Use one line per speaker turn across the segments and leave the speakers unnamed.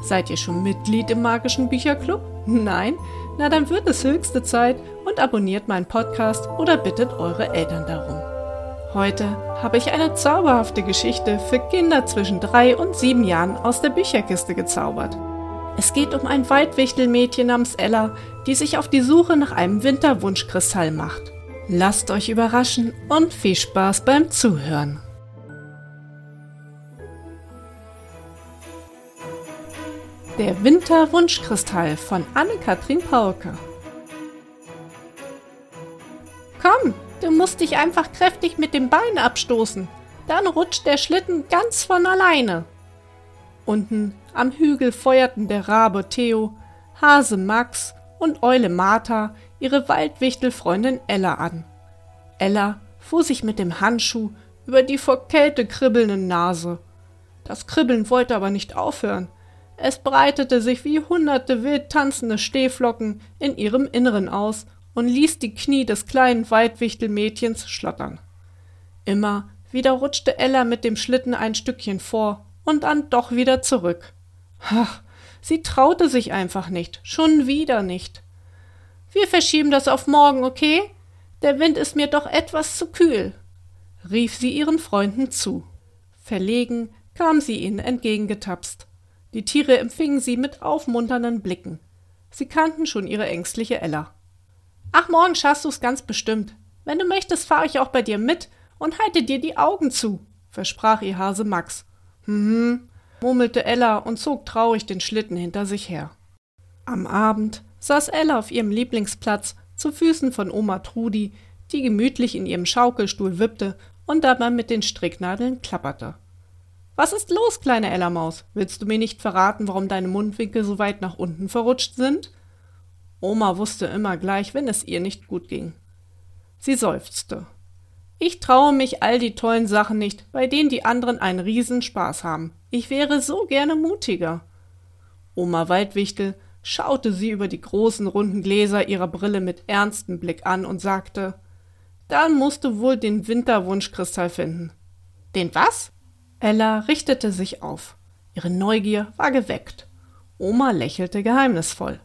Seid ihr schon Mitglied im magischen Bücherclub? Nein? Na dann wird es höchste Zeit und abonniert meinen Podcast oder bittet eure Eltern darum. Heute habe ich eine zauberhafte Geschichte für Kinder zwischen drei und sieben Jahren aus der Bücherkiste gezaubert. Es geht um ein Waldwichtelmädchen namens Ella, die sich auf die Suche nach einem Winterwunschkristall macht. Lasst euch überraschen und viel Spaß beim Zuhören. Der Winterwunschkristall von Anne-Kathrin Pauke. Komm, du musst dich einfach kräftig mit dem Bein abstoßen. Dann rutscht der Schlitten ganz von alleine. Unten am Hügel feuerten der Rabe Theo, Hase Max und Eule Martha ihre Waldwichtelfreundin Ella an. Ella fuhr sich mit dem Handschuh über die vor Kälte kribbelnde Nase. Das Kribbeln wollte aber nicht aufhören. Es breitete sich wie hunderte wild tanzende Stehflocken in ihrem Inneren aus und ließ die Knie des kleinen Waldwichtelmädchens schlottern. Immer wieder rutschte Ella mit dem Schlitten ein Stückchen vor und dann doch wieder zurück. Ach, sie traute sich einfach nicht, schon wieder nicht. Wir verschieben das auf morgen, okay? Der Wind ist mir doch etwas zu kühl, rief sie ihren Freunden zu. Verlegen kam sie ihnen entgegengetapst. Die Tiere empfingen sie mit aufmunternden Blicken. Sie kannten schon ihre ängstliche Ella. Ach, morgen schaffst du's ganz bestimmt. Wenn du möchtest, fahre ich auch bei dir mit und halte dir die Augen zu, versprach ihr Hase Max. Hm, murmelte Ella und zog traurig den Schlitten hinter sich her. Am Abend saß Ella auf ihrem Lieblingsplatz zu Füßen von Oma Trudi, die gemütlich in ihrem Schaukelstuhl wippte und dabei mit den Stricknadeln klapperte. Was ist los, kleine Ellermaus? Willst du mir nicht verraten, warum deine Mundwinkel so weit nach unten verrutscht sind? Oma wusste immer gleich, wenn es ihr nicht gut ging. Sie seufzte. Ich traue mich all die tollen Sachen nicht, bei denen die anderen einen Riesenspaß haben. Ich wäre so gerne mutiger. Oma Waldwichtel schaute sie über die großen runden Gläser ihrer Brille mit ernstem Blick an und sagte Dann musst du wohl den Winterwunschkristall finden. Den was? Ella richtete sich auf. Ihre Neugier war geweckt. Oma lächelte geheimnisvoll.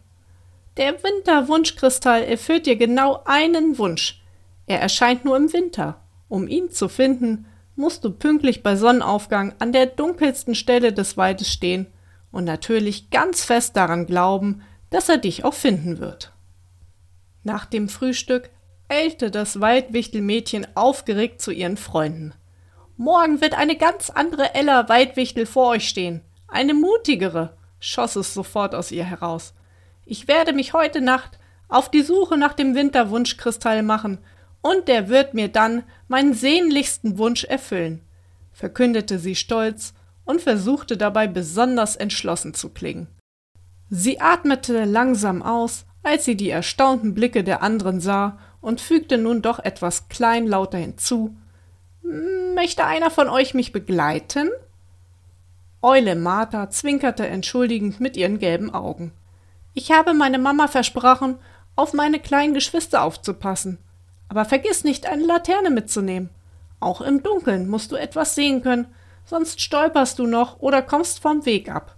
Der Winterwunschkristall erfüllt dir genau einen Wunsch. Er erscheint nur im Winter. Um ihn zu finden, musst du pünktlich bei Sonnenaufgang an der dunkelsten Stelle des Waldes stehen und natürlich ganz fest daran glauben, dass er dich auch finden wird. Nach dem Frühstück eilte das Waldwichtelmädchen aufgeregt zu ihren Freunden. Morgen wird eine ganz andere Ella Weidwichtel vor euch stehen. Eine mutigere, schoss es sofort aus ihr heraus. Ich werde mich heute Nacht auf die Suche nach dem Winterwunschkristall machen, und der wird mir dann meinen sehnlichsten Wunsch erfüllen, verkündete sie stolz und versuchte dabei besonders entschlossen zu klingen. Sie atmete langsam aus, als sie die erstaunten Blicke der anderen sah und fügte nun doch etwas kleinlauter hinzu Möchte einer von euch mich begleiten? Eule Martha zwinkerte entschuldigend mit ihren gelben Augen. Ich habe meine Mama versprochen, auf meine kleinen Geschwister aufzupassen. Aber vergiss nicht, eine Laterne mitzunehmen. Auch im Dunkeln musst du etwas sehen können, sonst stolperst du noch oder kommst vom Weg ab.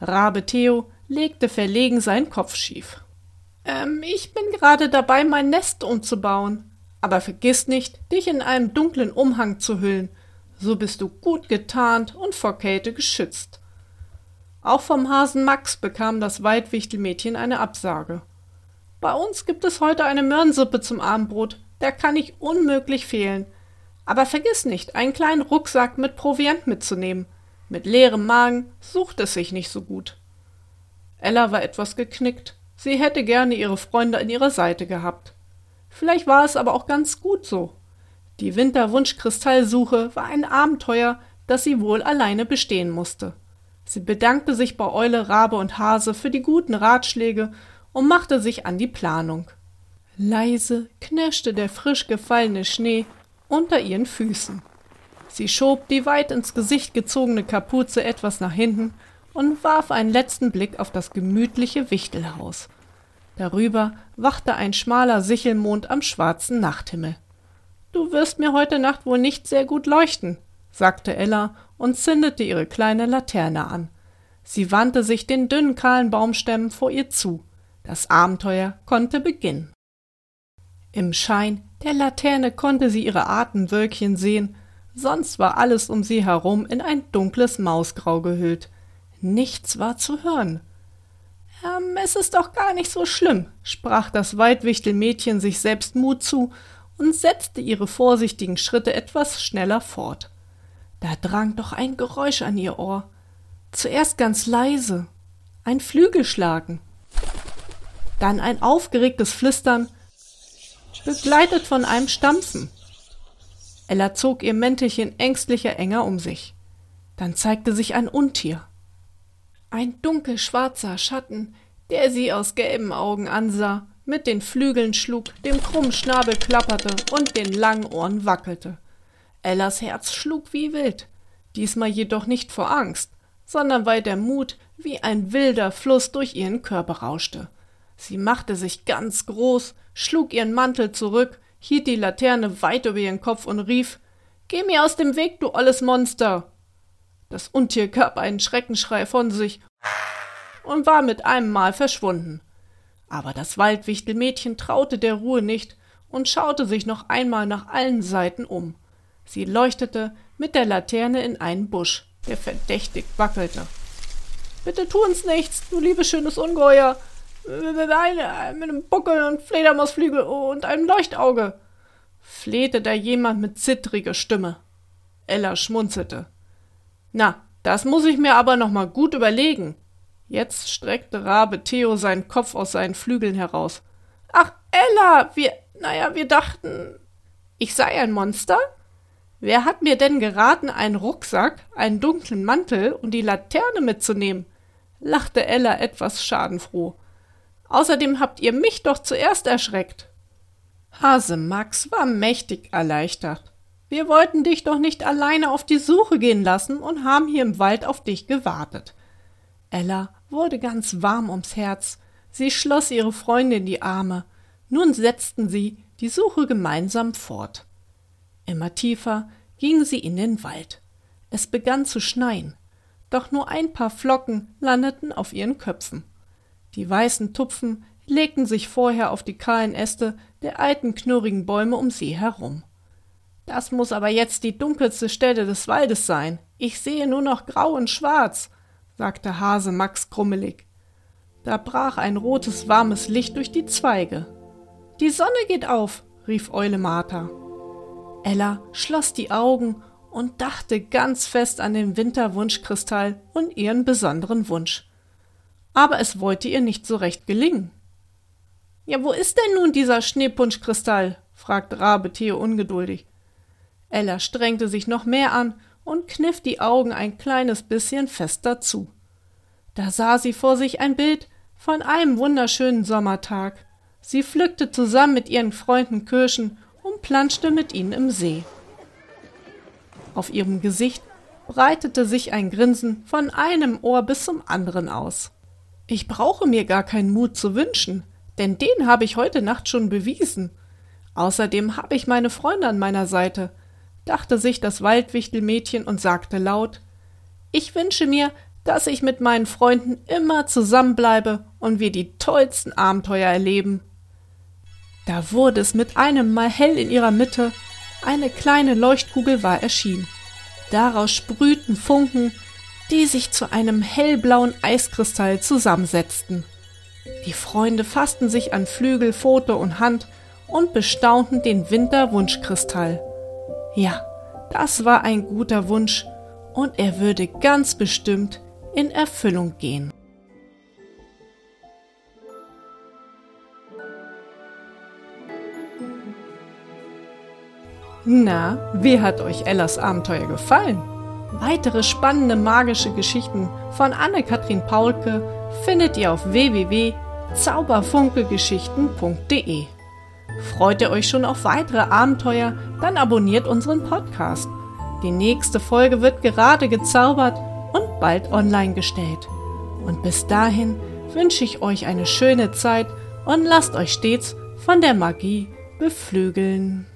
Rabe Theo legte verlegen seinen Kopf schief. Ähm, ich bin gerade dabei, mein Nest umzubauen. Aber vergiss nicht, dich in einen dunklen Umhang zu hüllen, so bist du gut getarnt und vor Kälte geschützt. Auch vom Hasen Max bekam das Waldwichtelmädchen eine Absage. Bei uns gibt es heute eine Möhrensuppe zum Abendbrot, der kann ich unmöglich fehlen. Aber vergiss nicht, einen kleinen Rucksack mit Proviant mitzunehmen. Mit leerem Magen sucht es sich nicht so gut. Ella war etwas geknickt. Sie hätte gerne ihre Freunde an ihrer Seite gehabt. Vielleicht war es aber auch ganz gut so. Die Winterwunschkristallsuche war ein Abenteuer, das sie wohl alleine bestehen musste. Sie bedankte sich bei Eule, Rabe und Hase für die guten Ratschläge und machte sich an die Planung. Leise knirschte der frisch gefallene Schnee unter ihren Füßen. Sie schob die weit ins Gesicht gezogene Kapuze etwas nach hinten und warf einen letzten Blick auf das gemütliche Wichtelhaus. Darüber wachte ein schmaler Sichelmond am schwarzen Nachthimmel. Du wirst mir heute Nacht wohl nicht sehr gut leuchten, sagte Ella und zündete ihre kleine Laterne an. Sie wandte sich den dünnen kahlen Baumstämmen vor ihr zu. Das Abenteuer konnte beginnen. Im Schein der Laterne konnte sie ihre Atemwölkchen sehen, sonst war alles um sie herum in ein dunkles Mausgrau gehüllt. Nichts war zu hören. Ähm, es ist doch gar nicht so schlimm, sprach das Weitwichtelmädchen sich selbst Mut zu und setzte ihre vorsichtigen Schritte etwas schneller fort. Da drang doch ein Geräusch an ihr Ohr. Zuerst ganz leise, ein Flügelschlagen, dann ein aufgeregtes Flüstern, begleitet von einem Stampfen. Ella zog ihr Mäntelchen ängstlicher enger um sich. Dann zeigte sich ein Untier. Ein dunkelschwarzer Schatten, der sie aus gelben Augen ansah, mit den Flügeln schlug, dem krummen Schnabel klapperte und den langen Ohren wackelte. Ellas Herz schlug wie wild, diesmal jedoch nicht vor Angst, sondern weil der Mut wie ein wilder Fluss durch ihren Körper rauschte. Sie machte sich ganz groß, schlug ihren Mantel zurück, hielt die Laterne weit über ihren Kopf und rief Geh mir aus dem Weg, du olles Monster. Das Untier gab einen Schreckenschrei von sich und war mit einem Mal verschwunden. Aber das Waldwichtelmädchen traute der Ruhe nicht und schaute sich noch einmal nach allen Seiten um. Sie leuchtete mit der Laterne in einen Busch, der verdächtig wackelte. Bitte tu uns nichts, du liebes schönes Ungeheuer. Mit einem Buckel und Fledermausflügel und einem Leuchtauge, flehte da jemand mit zittriger Stimme. Ella schmunzelte. Na, das muss ich mir aber noch mal gut überlegen. Jetzt streckte Rabe Theo seinen Kopf aus seinen Flügeln heraus. Ach, Ella, wir, naja, wir dachten, ich sei ein Monster? Wer hat mir denn geraten, einen Rucksack, einen dunklen Mantel und die Laterne mitzunehmen? lachte Ella etwas schadenfroh. Außerdem habt ihr mich doch zuerst erschreckt. Hase Max war mächtig erleichtert. Wir wollten dich doch nicht alleine auf die Suche gehen lassen und haben hier im Wald auf dich gewartet. Ella wurde ganz warm ums Herz. Sie schloss ihre Freundin in die Arme. Nun setzten sie die Suche gemeinsam fort. Immer tiefer gingen sie in den Wald. Es begann zu schneien, doch nur ein paar Flocken landeten auf ihren Köpfen. Die weißen Tupfen legten sich vorher auf die kahlen Äste der alten knurrigen Bäume um sie herum. Das muss aber jetzt die dunkelste Stelle des Waldes sein. Ich sehe nur noch grau und schwarz, sagte Hase Max krummelig. Da brach ein rotes, warmes Licht durch die Zweige. Die Sonne geht auf, rief Eule Martha. Ella schloss die Augen und dachte ganz fest an den Winterwunschkristall und ihren besonderen Wunsch. Aber es wollte ihr nicht so recht gelingen. Ja, wo ist denn nun dieser Schneepunschkristall? fragte Rabe Theo ungeduldig. Ella strengte sich noch mehr an und kniff die Augen ein kleines bisschen fester zu. Da sah sie vor sich ein Bild von einem wunderschönen Sommertag. Sie pflückte zusammen mit ihren Freunden Kirschen und planschte mit ihnen im See. Auf ihrem Gesicht breitete sich ein Grinsen von einem Ohr bis zum anderen aus. Ich brauche mir gar keinen Mut zu wünschen, denn den habe ich heute Nacht schon bewiesen. Außerdem habe ich meine Freunde an meiner Seite, dachte sich das Waldwichtelmädchen und sagte laut Ich wünsche mir, dass ich mit meinen Freunden immer zusammenbleibe und wir die tollsten Abenteuer erleben. Da wurde es mit einem Mal hell in ihrer Mitte, eine kleine Leuchtkugel war erschienen. Daraus sprühten Funken, die sich zu einem hellblauen Eiskristall zusammensetzten. Die Freunde fassten sich an Flügel, Pfote und Hand und bestaunten den Winterwunschkristall. Ja, das war ein guter Wunsch und er würde ganz bestimmt in Erfüllung gehen. Na, wie hat euch Ellas Abenteuer gefallen? Weitere spannende magische Geschichten von Anne-Kathrin Paulke findet ihr auf www.literaturlauscher.de. Freut ihr euch schon auf weitere Abenteuer, dann abonniert unseren Podcast. Die nächste Folge wird gerade gezaubert und bald online gestellt. Und bis dahin wünsche ich euch eine schöne Zeit und lasst euch stets von der Magie beflügeln.